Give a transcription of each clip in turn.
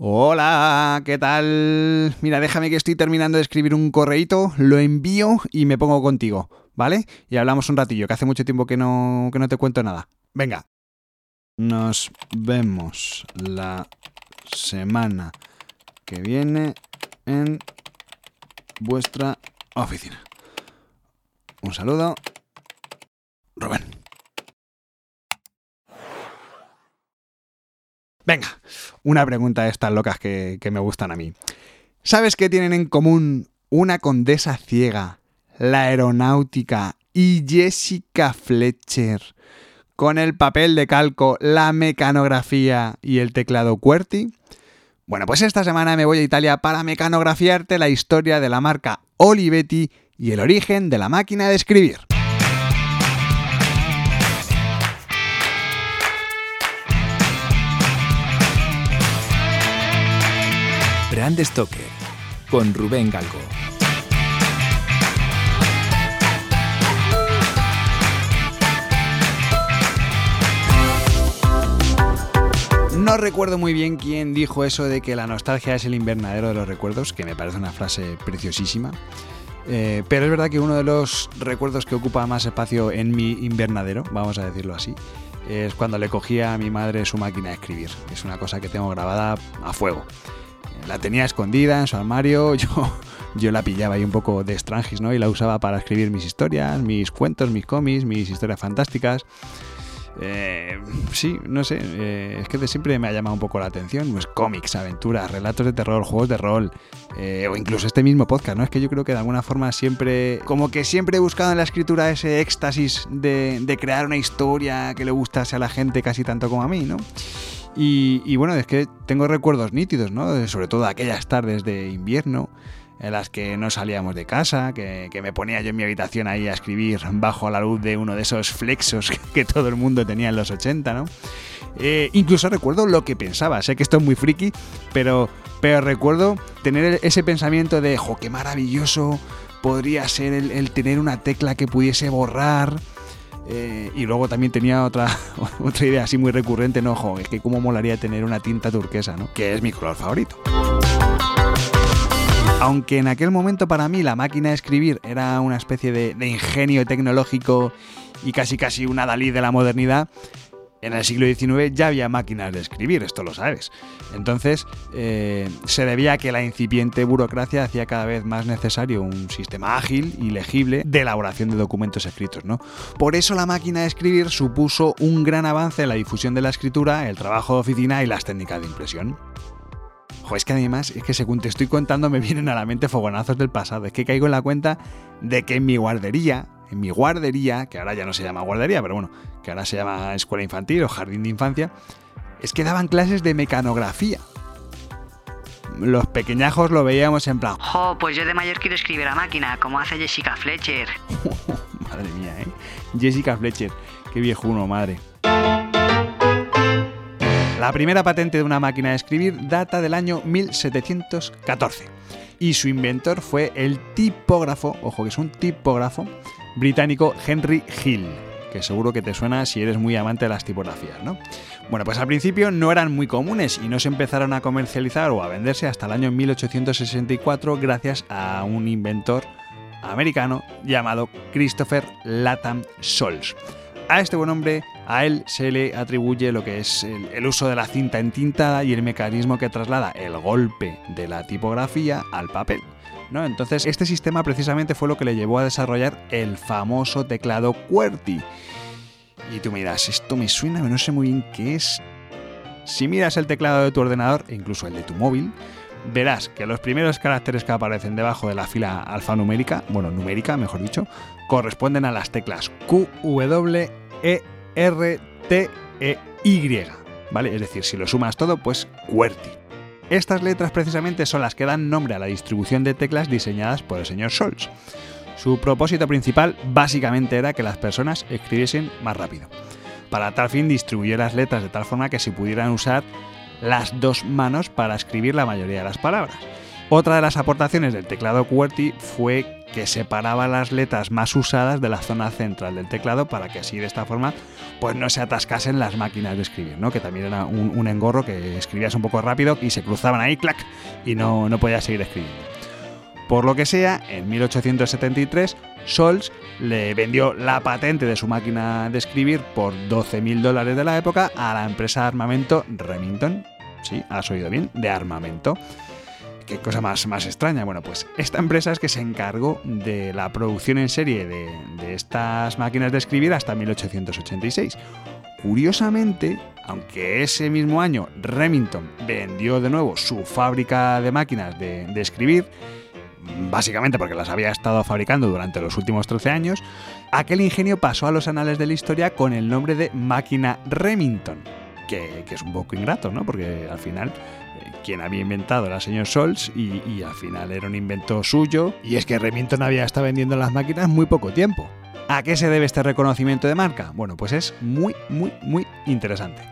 Hola, ¿qué tal? Mira, déjame que estoy terminando de escribir un correíto, lo envío y me pongo contigo, ¿vale? Y hablamos un ratillo, que hace mucho tiempo que no, que no te cuento nada. Venga. Nos vemos la semana que viene en vuestra oficina. Un saludo. Rubén. Venga, una pregunta de estas locas que, que me gustan a mí. ¿Sabes qué tienen en común una condesa ciega, la aeronáutica y Jessica Fletcher con el papel de calco, la mecanografía y el teclado QWERTY? Bueno, pues esta semana me voy a Italia para mecanografiarte la historia de la marca Olivetti y el origen de la máquina de escribir. Brand Stoker con Rubén Galgo. No recuerdo muy bien quién dijo eso de que la nostalgia es el invernadero de los recuerdos, que me parece una frase preciosísima. Eh, pero es verdad que uno de los recuerdos que ocupa más espacio en mi invernadero, vamos a decirlo así, es cuando le cogía a mi madre su máquina de escribir. Es una cosa que tengo grabada a fuego. La tenía escondida en su armario, yo, yo la pillaba ahí un poco de estrangis, ¿no? Y la usaba para escribir mis historias, mis cuentos, mis cómics, mis historias fantásticas. Eh, sí, no sé, eh, es que de siempre me ha llamado un poco la atención, pues cómics, aventuras, relatos de terror, juegos de rol, eh, o incluso este mismo podcast, ¿no? Es que yo creo que de alguna forma siempre, como que siempre he buscado en la escritura ese éxtasis de, de crear una historia que le gustase a la gente casi tanto como a mí, ¿no? Y, bueno, es que tengo recuerdos nítidos, ¿no? Sobre todo aquellas tardes de invierno en las que no salíamos de casa, que, que, me ponía yo en mi habitación ahí a escribir bajo la luz de uno de esos flexos que todo el mundo tenía en los 80, ¿no? Eh, incluso recuerdo lo que pensaba, sé que esto es muy friki, pero, pero recuerdo tener ese pensamiento de, jo, qué maravilloso podría ser el tener una tecla que pudiese borrar. Eh, y luego también tenía otra, otra idea así muy recurrente, no, jo, es que cómo molaría tener una tinta turquesa, ¿no? Que es mi color favorito. Aunque en aquel momento para mí la máquina de escribir era una especie de, de, ingenio tecnológico y casi casi una Dalí de la modernidad, en el siglo XIX ya había máquinas de escribir, esto lo sabes. Entonces eh, se debía a que la incipiente burocracia hacía cada vez más necesario un sistema ágil y legible de elaboración de documentos escritos. ¿no? Por eso la máquina de escribir supuso un gran avance en la difusión de la escritura, el trabajo de oficina y las técnicas de impresión. Jo, es que además, es que según te estoy contando me vienen a la mente fogonazos del pasado. Es que caigo en la cuenta de que en mi guardería, en mi guardería, que ahora ya no se llama guardería, pero bueno, que ahora se llama escuela infantil o jardín de infancia, es que daban clases de mecanografía. Los pequeñajos lo veíamos en plan... Jo, pues yo de mayor quiero escribir a máquina, como hace Jessica Fletcher. madre mía, ¿eh? Jessica Fletcher, qué viejuno, madre. La primera patente de una máquina de escribir data del año 1714 y su inventor fue el tipógrafo, ojo que es un tipógrafo, británico Henry Hill, que seguro que te suena si eres muy amante de las tipografías, ¿no? Bueno, pues al principio no eran muy comunes y no se empezaron a comercializar o a venderse hasta el año 1864 gracias a un inventor americano llamado Christopher Latham Sols. A este buen hombre, a él se le atribuye lo que es el, el, uso de la cinta entintada y el mecanismo que traslada el golpe de la tipografía al papel. ¿No? Entonces, este sistema precisamente fue lo que le llevó a desarrollar el famoso teclado QWERTY. Y tú miras, esto me suena, pero no sé muy bien qué es. Si miras el teclado de tu ordenador, e incluso el de tu móvil, verás que los primeros caracteres que aparecen debajo de la fila alfanumérica, bueno, numérica, mejor dicho, corresponden a las teclas Q, W, E, R, T, E, Y. ¿Vale? Es decir, si lo sumas todo, pues QWERTY. Estas letras precisamente son las que dan nombre a la distribución de teclas diseñadas por el señor Scholz. Su propósito principal básicamente era que las personas escribiesen más rápido. Para tal fin distribuyó las letras de tal forma que se pudieran usar las dos manos para escribir la mayoría de las palabras. Otra de las aportaciones del teclado QWERTY fue que separaba las letras más usadas de la zona central del teclado para que así de esta forma pues no se atascasen las máquinas de escribir, ¿no? que también era un, engorro que escribías un poco rápido y se cruzaban ahí, clac, y no, no podías seguir escribiendo. Por lo que sea, en 1873, Sols le vendió la patente de su máquina de escribir por 12.000 dólares de la época a la empresa de armamento Remington. Sí, has oído bien, de armamento. Qué cosa más, más extraña. Bueno, pues esta empresa es que se encargó de la producción en serie de, estas máquinas de escribir hasta 1886. Curiosamente, aunque ese mismo año Remington vendió de nuevo su fábrica de máquinas de, escribir, básicamente porque las había estado fabricando durante los últimos 13 años, aquel ingenio pasó a los anales de la historia con el nombre de máquina Remington, que, es un poco ingrato, ¿no? Porque al final quien había inventado era el señor Sols y, y, al final era un invento suyo. Y es que Remington había estado vendiendo las máquinas muy poco tiempo. ¿A qué se debe este reconocimiento de marca? Bueno, pues es muy, muy, muy interesante.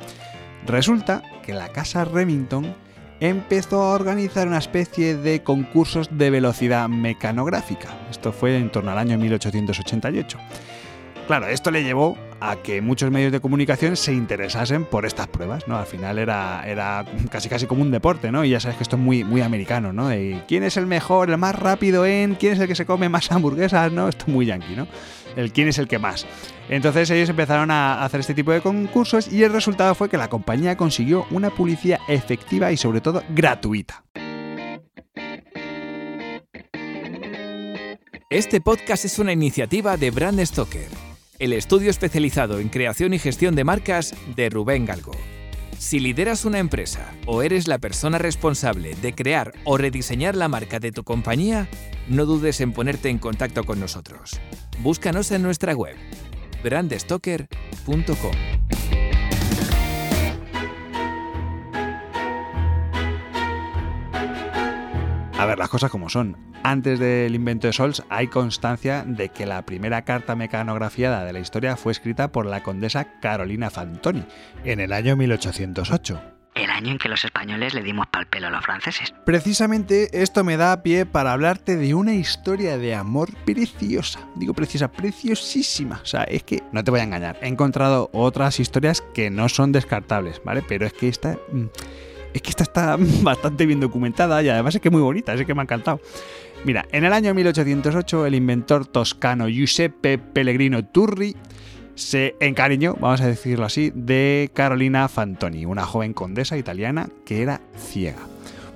Resulta que la casa Remington empezó a organizar una especie de concursos de velocidad mecanográfica. Esto fue en torno al año 1888. Claro, esto le llevó a que muchos medios de comunicación se interesasen por estas pruebas, ¿no? Al final era, era casi casi como un deporte, ¿no? Y ya sabes que esto es muy, muy americano, ¿no? De quién es el mejor, el más rápido en, quién es el que se come más hamburguesas, ¿no? Esto es muy yankee, ¿no? El quién es el que más. Entonces ellos empezaron a hacer este tipo de concursos y el resultado fue que la compañía consiguió una publicidad efectiva y sobre todo gratuita. Este podcast es una iniciativa de Brand Stoker el estudio especializado en creación y gestión de marcas de Rubén Galgo. Si lideras una empresa o eres la persona responsable de crear o rediseñar la marca de tu compañía, no dudes en ponerte en contacto con nosotros. Búscanos en nuestra web brandstoker.com. A ver, las cosas como son. Antes del invento de Sols hay constancia de que la primera carta mecanografiada de la historia fue escrita por la condesa Carolina Fantoni en el año 1808 el año en que los españoles le dimos pal pelo a los franceses. Precisamente esto me da pie para hablarte de una historia de amor preciosa. Digo preciosa, preciosísima. O sea, es que no te voy a engañar. He encontrado otras historias que no son descartables, ¿vale? Pero es que esta mm, es que esta está bastante bien documentada y además es que es muy bonita, es que me ha encantado. Mira, en el año 1808 el inventor toscano Giuseppe Pellegrino Turri se encariñó, vamos a decirlo así, de Carolina Fantoni, una joven condesa italiana que era ciega.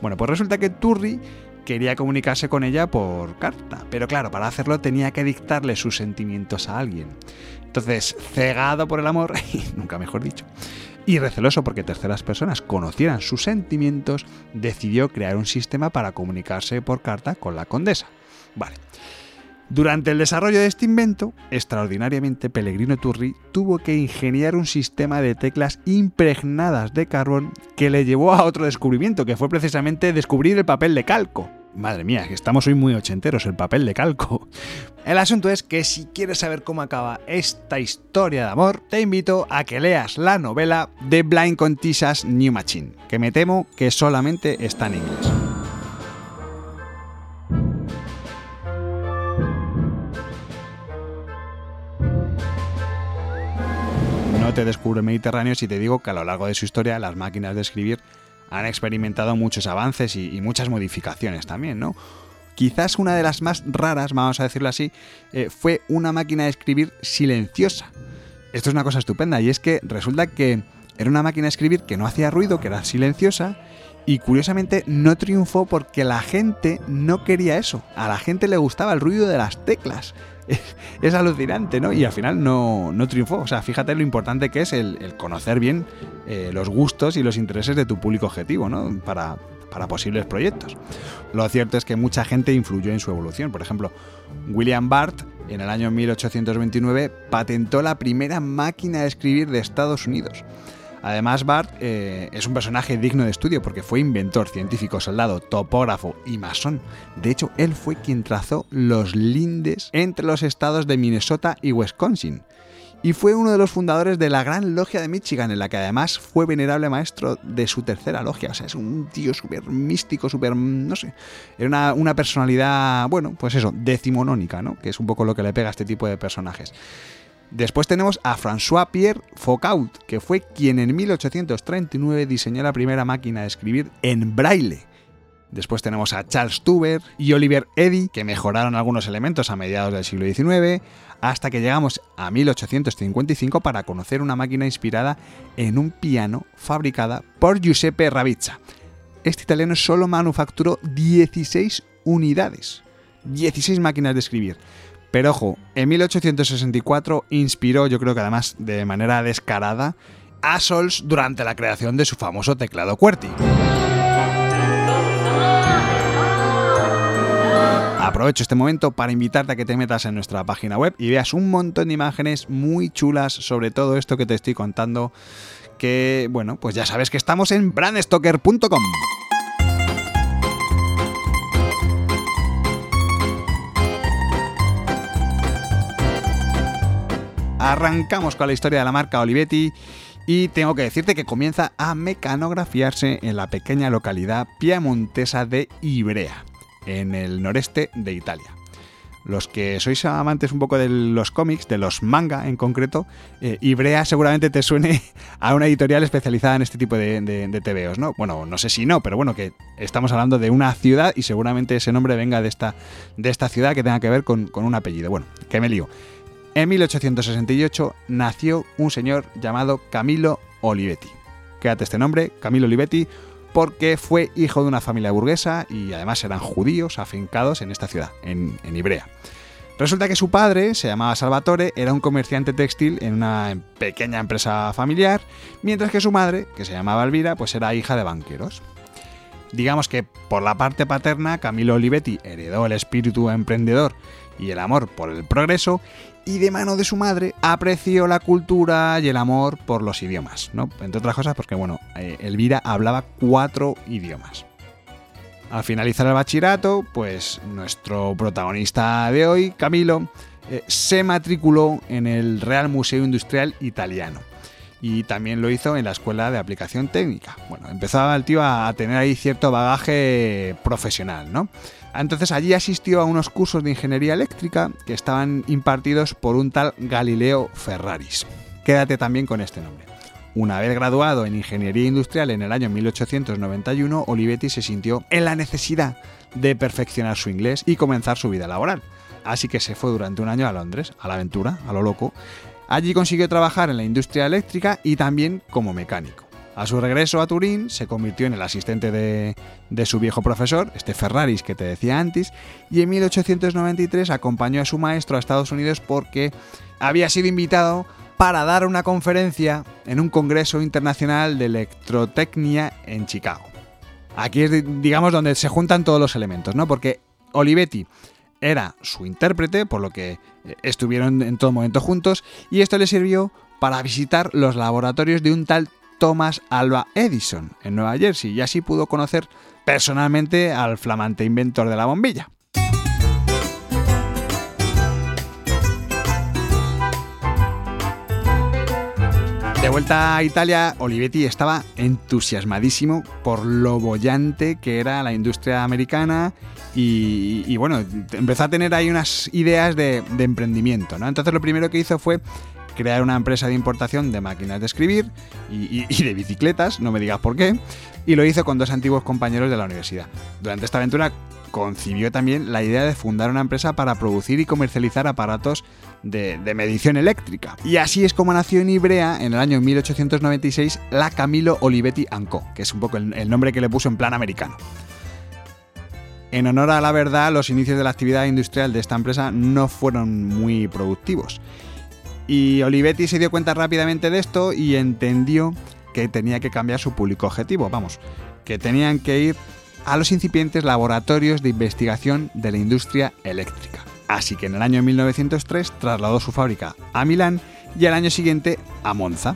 Bueno, pues resulta que Turri quería comunicarse con ella por carta, pero claro, para hacerlo tenía que dictarle sus sentimientos a alguien. Entonces, cegado por el amor, nunca mejor dicho, y receloso porque terceras personas conocieran sus sentimientos, decidió crear un sistema para comunicarse por carta con la condesa. Vale. Durante el desarrollo de este invento, extraordinariamente Pellegrino Turri tuvo que ingeniar un sistema de teclas impregnadas de carbón que le llevó a otro descubrimiento, que fue precisamente descubrir el papel de calco. Madre mía, que estamos hoy muy ochenteros, el papel de calco. El asunto es que si quieres saber cómo acaba esta historia de amor, te invito a que leas la novela de Blind Contisas New Machine, que me temo que solamente está en inglés. No te descubro Mediterráneo si te digo que a lo largo de su historia las máquinas de escribir han experimentado muchos avances y, muchas modificaciones también, ¿no? Quizás una de las más raras, vamos a decirlo así, eh, fue una máquina de escribir silenciosa. Esto es una cosa estupenda y es que resulta que era una máquina de escribir que no hacía ruido, que era silenciosa y curiosamente no triunfó porque la gente no quería eso. A la gente le gustaba el ruido de las teclas. es alucinante, ¿no? Y al final no, triunfó. O sea, fíjate lo importante que es el, conocer bien eh, los gustos y los intereses de tu público objetivo, ¿no? Para, para posibles proyectos. Lo cierto es que mucha gente influyó en su evolución. Por ejemplo, William Bart en el año 1829 patentó la primera máquina de escribir de Estados Unidos. Además, Bart eh, es un personaje digno de estudio porque fue inventor, científico, soldado, topógrafo y masón. De hecho, él fue quien trazó los lindes entre los estados de Minnesota y Wisconsin. Y fue uno de los fundadores de la Gran Logia de Michigan, en la que además fue venerable maestro de su tercera logia. O sea, es un tío súper místico, súper, no sé, era una, personalidad, bueno, pues eso, decimonónica, ¿no? Que es un poco lo que le pega a este tipo de personajes. Después tenemos a François-Pierre Foucault, que fue quien en 1839 diseñó la primera máquina de escribir en braille. Después tenemos a Charles Tuber y Oliver Eddy, que mejoraron algunos elementos a mediados del siglo XIX, hasta que llegamos a 1855 para conocer una máquina inspirada en un piano fabricada por Giuseppe Ravizza. Este italiano solo manufacturó 16 unidades, 16 máquinas de escribir. Pero ojo, en 1864 inspiró, yo creo que además de manera descarada, a Sols durante la creación de su famoso teclado QWERTY. Aprovecho este momento para invitarte a que te metas en nuestra página web y veas un montón de imágenes muy chulas sobre todo esto que te estoy contando. Que, bueno, pues ya sabes que estamos en brandstoker.com. Arrancamos con la historia de la marca Olivetti y tengo que decirte que comienza a mecanografiarse en la pequeña localidad piemontesa de Ibrea en el noreste de Italia. Los que sois amantes un poco de los cómics, de los manga en concreto, eh, Ibrea seguramente te suene a una editorial especializada en este tipo de, de, TVOs, ¿no? Bueno, no sé si no, pero bueno, que estamos hablando de una ciudad y seguramente ese nombre venga de esta, de esta ciudad que tenga que ver con, un apellido. Bueno, que me lío. En 1868 nació un señor llamado Camilo Olivetti. Quédate este nombre, Camilo Olivetti, porque fue hijo de una familia burguesa y además eran judíos afincados en esta ciudad, en, Ibrea. Resulta que su padre, se llamaba Salvatore, era un comerciante textil en una pequeña empresa familiar, mientras que su madre, que se llamaba Elvira, pues era hija de banqueros. Digamos que por la parte paterna, Camilo Olivetti heredó el espíritu emprendedor y el amor por el progreso, y de mano de su madre apreció la cultura y el amor por los idiomas, ¿no? Entre otras cosas porque, bueno, eh, Elvira hablaba cuatro idiomas. Al finalizar el bachillerato, pues nuestro protagonista de hoy, Camilo, eh, se matriculó en el Real Museo Industrial Italiano y también lo hizo en la Escuela de Aplicación Técnica. Bueno, empezaba el tío a tener ahí cierto bagaje profesional, ¿no? Entonces allí asistió a unos cursos de ingeniería eléctrica que estaban impartidos por un tal Galileo Ferraris. Quédate también con este nombre. Una vez graduado en ingeniería industrial en el año 1891, Olivetti se sintió en la necesidad de perfeccionar su inglés y comenzar su vida laboral. Así que se fue durante un año a Londres, a la aventura, a lo loco. Allí consiguió trabajar en la industria eléctrica y también como mecánico. A su regreso a Turín se convirtió en el asistente de, su viejo profesor, este Ferraris que te decía antes, y en 1893 acompañó a su maestro a Estados Unidos porque había sido invitado para dar una conferencia en un congreso internacional de electrotecnia en Chicago. Aquí es, digamos, donde se juntan todos los elementos, ¿no? Porque Olivetti era su intérprete, por lo que eh, estuvieron en todo momento juntos, y esto le sirvió para visitar los laboratorios de un tal Thomas Alva Edison en Nueva Jersey y así pudo conocer personalmente al flamante inventor de la bombilla. De vuelta a Italia, Olivetti estaba entusiasmadísimo por lo bollante que era la industria americana y, bueno, empezó a tener ahí unas ideas de, de emprendimiento. ¿no? Entonces lo primero que hizo fue crear una empresa de importación de máquinas de escribir y, de bicicletas, no me digas por qué, y lo hizo con dos antiguos compañeros de la universidad. Durante esta aventura concibió también la idea de fundar una empresa para producir y comercializar aparatos de, medición eléctrica. Y así es como nació en Ibrea en el año 1896 la Camilo Olivetti Co., que es un poco el nombre que le puso en plan americano. En honor a la verdad, los inicios de la actividad industrial de esta empresa no fueron muy productivos y Olivetti se dio cuenta rápidamente de esto y entendió que tenía que cambiar su público objetivo, vamos, que tenían que ir a los incipientes laboratorios de investigación de la industria eléctrica. Así que en el año 1903 trasladó su fábrica a Milán y al año siguiente a Monza.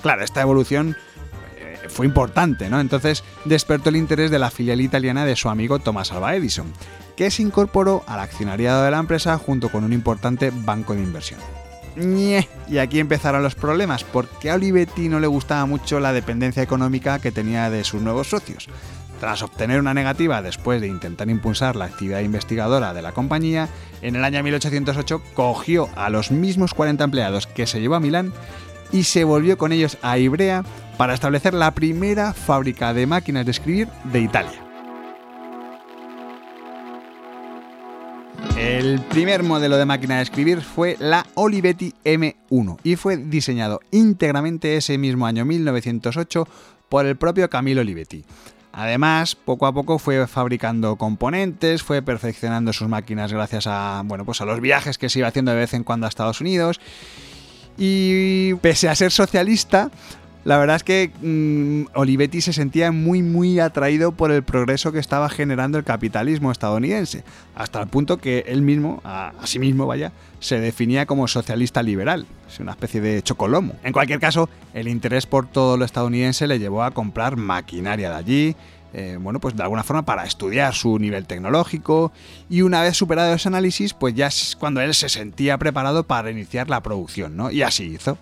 Claro, esta evolución eh, fue importante, ¿no? Entonces despertó el interés de la filial italiana de su amigo Thomas Alva Edison, que se incorporó al accionariado de la empresa junto con un importante banco de inversión. Y aquí empezaron los problemas, porque a Olivetti no le gustaba mucho la dependencia económica que tenía de sus nuevos socios. Tras obtener una negativa después de intentar impulsar la actividad investigadora de la compañía, en el año 1808 cogió a los mismos 40 empleados que se llevó a Milán y se volvió con ellos a Ibrea para establecer la primera fábrica de máquinas de escribir de Italia. El primer modelo de máquina de escribir fue la Olivetti M1 y fue diseñado íntegramente ese mismo año 1908 por el propio Camilo Olivetti. Además, poco a poco fue fabricando componentes, fue perfeccionando sus máquinas gracias a, bueno, pues a los viajes que se iba haciendo de vez en cuando a Estados Unidos. Y pese a ser socialista, la verdad es que mm, Olivetti se sentía muy muy atraído por el progreso que estaba generando el capitalismo estadounidense, hasta el punto que él mismo, a, sí mismo vaya, se definía como socialista liberal, es una especie de chocolomo. En cualquier caso, el interés por todo lo estadounidense le llevó a comprar maquinaria de allí, eh, bueno, pues de alguna forma para estudiar su nivel tecnológico y una vez superado ese análisis, pues ya es cuando él se sentía preparado para iniciar la producción, ¿no? Y así hizo.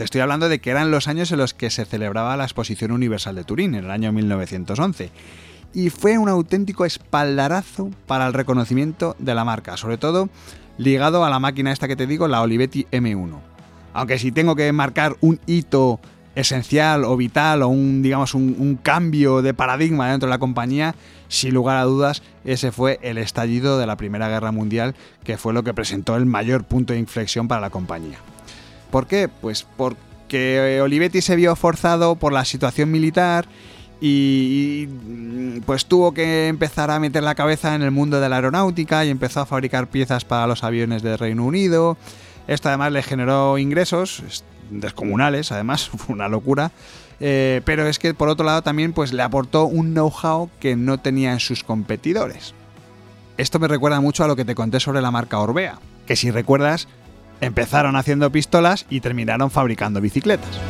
Te estoy hablando de que eran los años en los que se celebraba la Exposición Universal de Turín, en el año 1911. Y fue un auténtico espaldarazo para el reconocimiento de la marca, sobre todo ligado a la máquina esta que te digo, la Olivetti M1. Aunque si tengo que marcar un hito esencial o vital o un, digamos, un, un, cambio de paradigma dentro de la compañía, sin lugar a dudas, ese fue el estallido de la Primera Guerra Mundial, que fue lo que presentó el mayor punto de inflexión para la compañía. ¿Por qué? Pues porque Olivetti se vio forzado por la situación militar y pues tuvo que empezar a meter la cabeza en el mundo de la aeronáutica y empezó a fabricar piezas para los aviones del Reino Unido. Esto además le generó ingresos descomunales, además fue una locura. Eh, pero es que por otro lado también pues le aportó un know-how que no tenían sus competidores. Esto me recuerda mucho a lo que te conté sobre la marca Orbea, que si recuerdas Empezaron haciendo pistolas y terminaron fabricando bicicletas.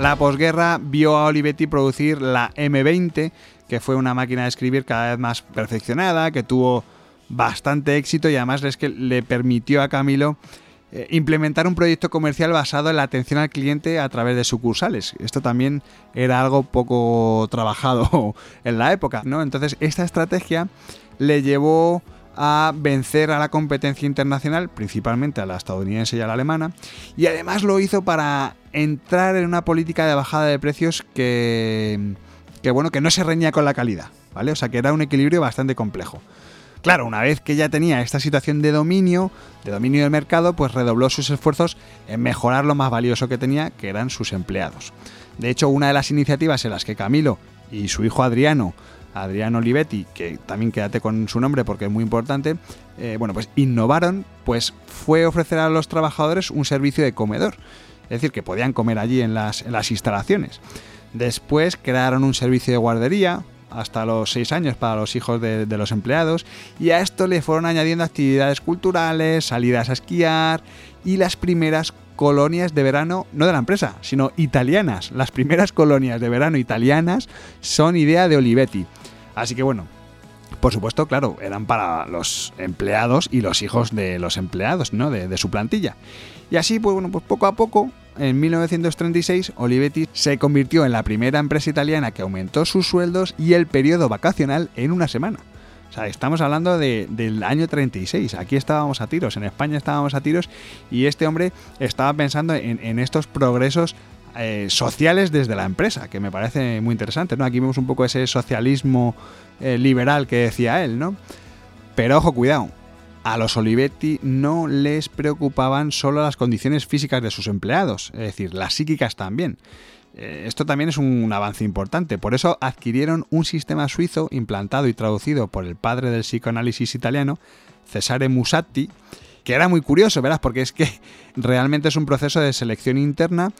La posguerra vio a Olivetti producir la M20, que fue una máquina de escribir cada vez más perfeccionada, que tuvo bastante éxito y además es que le permitió a Camilo implementar un proyecto comercial basado en la atención al cliente a través de sucursales. Esto también era algo poco trabajado en la época, ¿no? Entonces, esta estrategia le llevó a vencer a la competencia internacional, principalmente a la estadounidense y a la alemana, y además lo hizo para entrar en una política de bajada de precios que, que bueno, que no se reñía con la calidad, ¿vale? O sea, que era un equilibrio bastante complejo. Claro, una vez que ya tenía esta situación de dominio, de dominio del mercado, pues redobló sus esfuerzos en mejorar lo más valioso que tenía, que eran sus empleados. De hecho, una de las iniciativas en las que Camilo y su hijo Adriano, Adriano Olivetti, que también quédate con su nombre porque es muy importante, eh, bueno, pues innovaron, pues fue ofrecer a los trabajadores un servicio de comedor. Es decir, que podían comer allí en las, en las instalaciones. Después crearon un servicio de guardería, hasta los 6 años para los hijos de, los empleados y a esto le fueron añadiendo actividades culturales, salidas a esquiar y las primeras colonias de verano, no de la empresa, sino italianas. Las primeras colonias de verano italianas son idea de Olivetti. Así que bueno, por supuesto, claro, eran para los empleados y los hijos de los empleados, ¿no? De, de su plantilla. Y así, pues bueno, pues poco a poco en 1936 Olivetti se convirtió en la primera empresa italiana que aumentó sus sueldos y el periodo vacacional en una semana. O sea, estamos hablando del año 36. Aquí estábamos a tiros, en España estábamos a tiros y este hombre estaba pensando en, estos progresos eh, sociales desde la empresa, que me parece muy interesante. ¿no? Aquí vemos un poco ese socialismo eh, liberal que decía él, ¿no? Pero ojo, cuidado, a los Olivetti no les preocupaban solo las condiciones físicas de sus empleados, es decir, las psíquicas también. Eh, esto también es un avance importante, por eso adquirieron un sistema suizo implantado y traducido por el padre del psicoanálisis italiano, Cesare Musatti, que era muy curioso, verás, porque es que realmente es un proceso de selección interna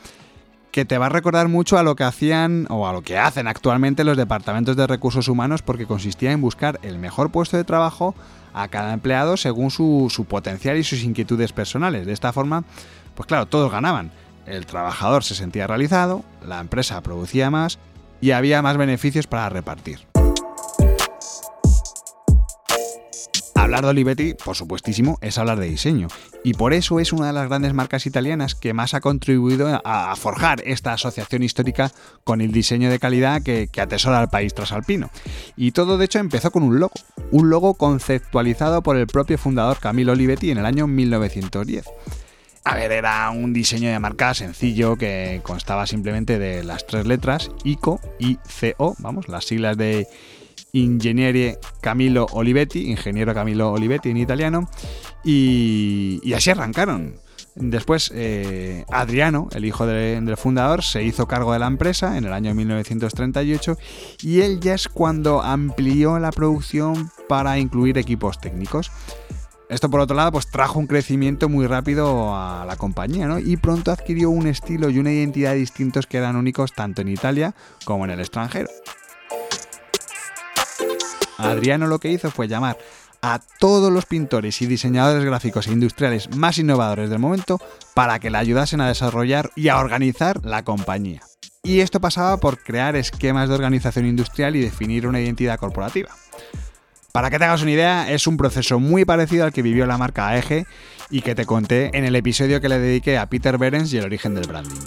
que te va a recordar mucho a lo que hacían o a lo que hacen actualmente los departamentos de recursos humanos porque consistía en buscar el mejor puesto de trabajo a cada empleado según su, su potencial y sus inquietudes personales. De esta forma, pues claro, todos ganaban. El trabajador se sentía realizado, la empresa producía más y había más beneficios para repartir. Hablar de Olivetti, por supuestísimo, es hablar de diseño. Y por eso es una de las grandes marcas italianas que más ha contribuido a, forjar esta asociación histórica con el diseño de calidad que, atesora al país trasalpino. Y todo de hecho empezó con un logo, un logo conceptualizado por el propio fundador Camilo Olivetti en el año 1910. A ver, era un diseño de marca sencillo que constaba simplemente de las tres letras ICO y CO, vamos, las siglas de Ingenierie Camilo Olivetti, ingeniero Camilo Olivetti en italiano, y, así arrancaron. Después, eh, Adriano, el hijo del fundador, se hizo cargo de la empresa en el año 1938 y él ya es cuando amplió la producción para incluir equipos técnicos. Esto por otro lado pues trajo un crecimiento muy rápido a la compañía ¿no? y pronto adquirió un estilo y una identidad distintos que eran únicos tanto en Italia como en el extranjero. Adriano lo que hizo fue llamar a todos los pintores y diseñadores gráficos e industriales más innovadores del momento para que le ayudasen a desarrollar y a organizar la compañía. Y esto pasaba por crear esquemas de organización industrial y definir una identidad corporativa. Para que te hagas una idea, es un proceso muy parecido al que vivió la marca AEG y que te conté en el episodio que le dediqué a Peter Behrens y el origen del branding.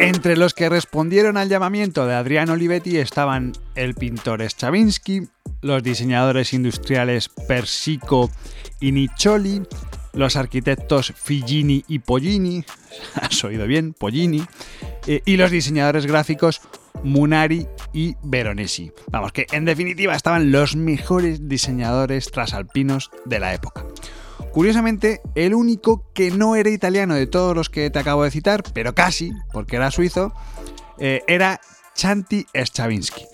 Entre los que respondieron al llamamiento de Adriano Olivetti estaban el pintor Stravinsky, los diseñadores industriales Persico y Niccioli, los arquitectos Figini y Pollini, has oído bien, Pollini, eh, y los diseñadores gráficos Munari y Veronesi. Vamos, que en definitiva estaban los mejores diseñadores trasalpinos de la época. Curiosamente, el único que no era italiano de todos los que te acabo de citar, pero casi, porque era suizo, eh, era Chanti Stravinsky.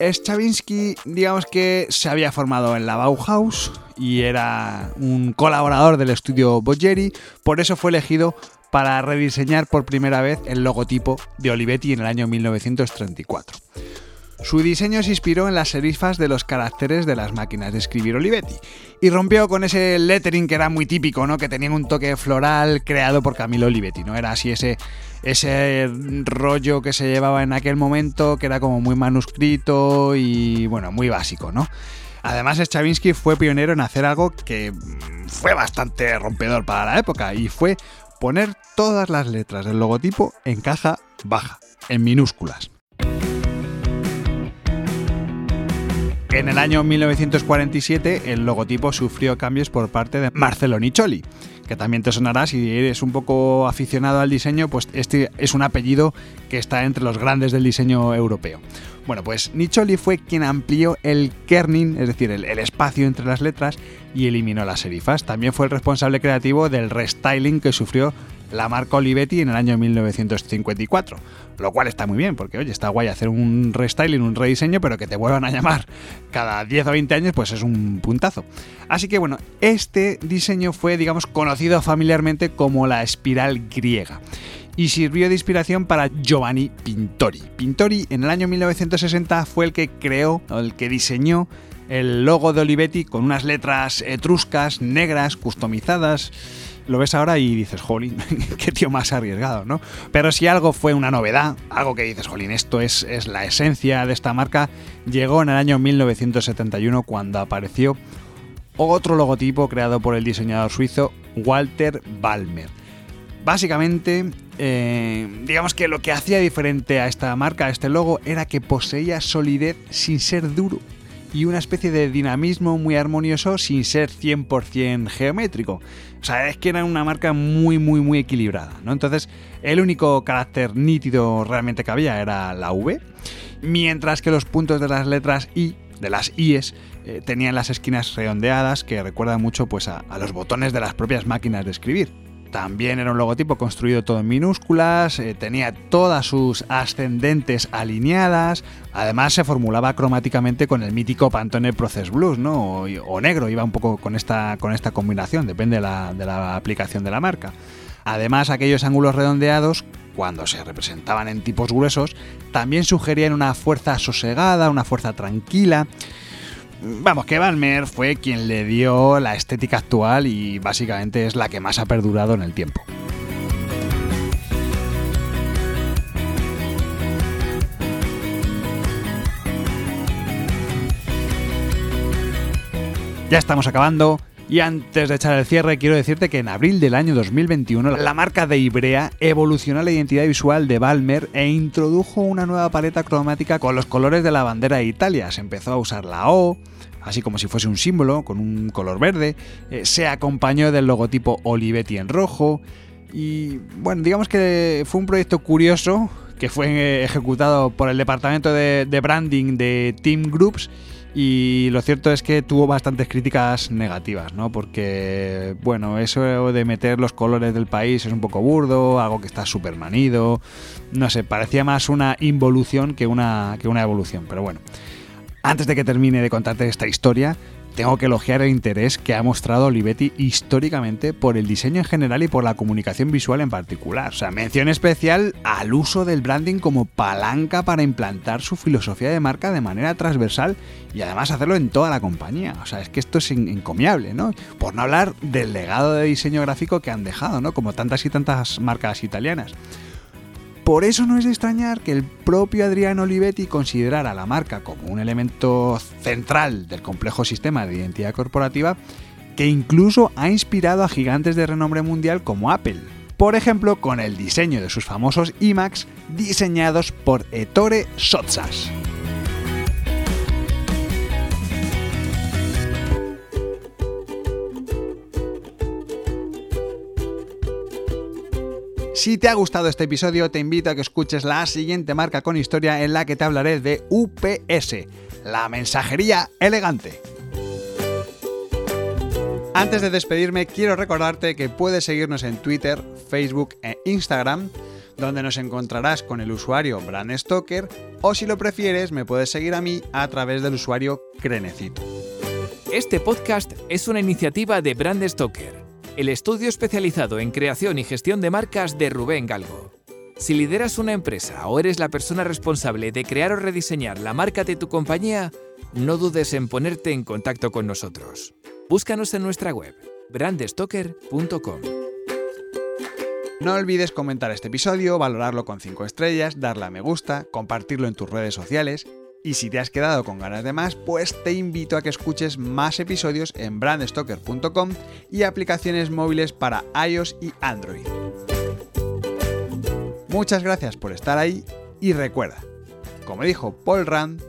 Stravinsky, digamos que se había formado en la Bauhaus y era un colaborador del estudio Boggeri, por eso fue elegido para rediseñar por primera vez el logotipo de Olivetti en el año 1934. Su diseño se inspiró en las serifas de los caracteres de las máquinas de escribir Olivetti y rompió con ese lettering que era muy típico, ¿no? que tenía un toque floral creado por Camilo Olivetti, ¿no? Era así ese, ese rollo que se llevaba en aquel momento, que era como muy manuscrito y bueno, muy básico, ¿no? Además, Stravinsky fue pionero en hacer algo que fue bastante rompedor para la época y fue poner todas las letras del logotipo en caja baja, en minúsculas. En el año 1947 el logotipo sufrió cambios por parte de Marcelo Niccioli, que también te sonará si eres un poco aficionado al diseño, pues este es un apellido que está entre los grandes del diseño europeo. Bueno, pues Niccioli fue quien amplió el kerning, es decir, el, espacio entre las letras, y eliminó las serifas. También fue el responsable creativo del restyling que sufrió la marca Olivetti en el año 1954. Lo cual está muy bien, porque oye, está guay hacer un restyling, un rediseño, pero que te vuelvan a llamar cada 10 o 20 años, pues es un puntazo. Así que bueno, este diseño fue, digamos, conocido familiarmente como la espiral griega y sirvió de inspiración para Giovanni Pintori. Pintori en el año 1960 fue el que creó, el que diseñó el logo de Olivetti con unas letras etruscas, negras, customizadas. Lo ves ahora y dices, jolín, qué tío más arriesgado, ¿no? Pero si algo fue una novedad, algo que dices, jolín, esto es, es la esencia de esta marca, llegó en el año 1971 cuando apareció otro logotipo creado por el diseñador suizo Walter Balmer. Básicamente, eh, digamos que lo que hacía diferente a esta marca, a este logo, era que poseía solidez sin ser duro y una especie de dinamismo muy armonioso sin ser 100% geométrico. O sea, es que era una marca muy, muy, muy equilibrada, ¿no? Entonces, el único carácter nítido realmente que había era la V, mientras que los puntos de las letras I, de las I's, eh, tenían las esquinas redondeadas que recuerdan mucho pues, a los botones de las propias máquinas de escribir. También era un logotipo construido todo en minúsculas, eh, tenía todas sus ascendentes alineadas, además se formulaba cromáticamente con el mítico Pantone Process Blues, ¿no? O, negro, iba un poco con esta, con esta combinación, depende de la, de la aplicación de la marca. Además, aquellos ángulos redondeados, cuando se representaban en tipos gruesos, también sugerían una fuerza sosegada, una fuerza tranquila. Vamos, que Balmer fue quien le dio la estética actual y básicamente es la que más ha perdurado en el tiempo. Ya estamos acabando. Y antes de echar el cierre, quiero decirte que en abril del año 2021 la marca de Ibrea evolucionó la identidad visual de Balmer e introdujo una nueva paleta cromática con los colores de la bandera de Italia. Se empezó a usar la O, así como si fuese un símbolo, con un color verde. Eh, se acompañó del logotipo Olivetti en rojo. Y bueno, digamos que fue un proyecto curioso que fue eh, ejecutado por el departamento de, de branding de Team Groups y lo cierto es que tuvo bastantes críticas negativas, ¿no? Porque, bueno, eso de meter los colores del país es un poco burdo, algo que está súper manido. No sé, parecía más una involución que una, que una evolución. Pero bueno, antes de que termine de contarte esta historia, tengo que elogiar el interés que ha mostrado Olivetti históricamente por el diseño en general y por la comunicación visual en particular. O sea, mención especial al uso del branding como palanca para implantar su filosofía de marca de manera transversal y además hacerlo en toda la compañía. O sea, es que esto es encomiable, ¿no? Por no hablar del legado de diseño gráfico que han dejado, ¿no? Como tantas y tantas marcas italianas. Por eso no es de extrañar que el propio Adriano Olivetti considerara la marca como un elemento central del complejo sistema de identidad corporativa que incluso ha inspirado a gigantes de renombre mundial como Apple. Por ejemplo, con el diseño de sus famosos iMacs diseñados por Ettore Sotsas. Si te ha gustado este episodio, te invito a que escuches la siguiente marca con historia en la que te hablaré de UPS, la mensajería elegante. Antes de despedirme, quiero recordarte que puedes seguirnos en Twitter, Facebook e Instagram, donde nos encontrarás con el usuario Brand Stoker, o si lo prefieres, me puedes seguir a mí a través del usuario Crenecito. Este podcast es una iniciativa de Brand Stoker el estudio especializado en creación y gestión de marcas de Rubén Galgo. Si lideras una empresa o eres la persona responsable de crear o rediseñar la marca de tu compañía, no dudes en ponerte en contacto con nosotros. Búscanos en nuestra web, brandstoker.com. No olvides comentar este episodio, valorarlo con 5 estrellas, darle a me gusta, compartirlo en tus redes sociales y si te has quedado con ganas de más, pues te invito a que escuches más episodios en brandstoker.com y aplicaciones móviles para iOS y Android. Muchas gracias por estar ahí y recuerda, como dijo Paul Rand,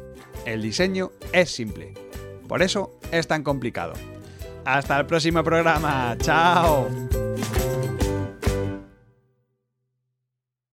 el diseño es simple. Por eso es tan complicado. Hasta el próximo programa. Chao.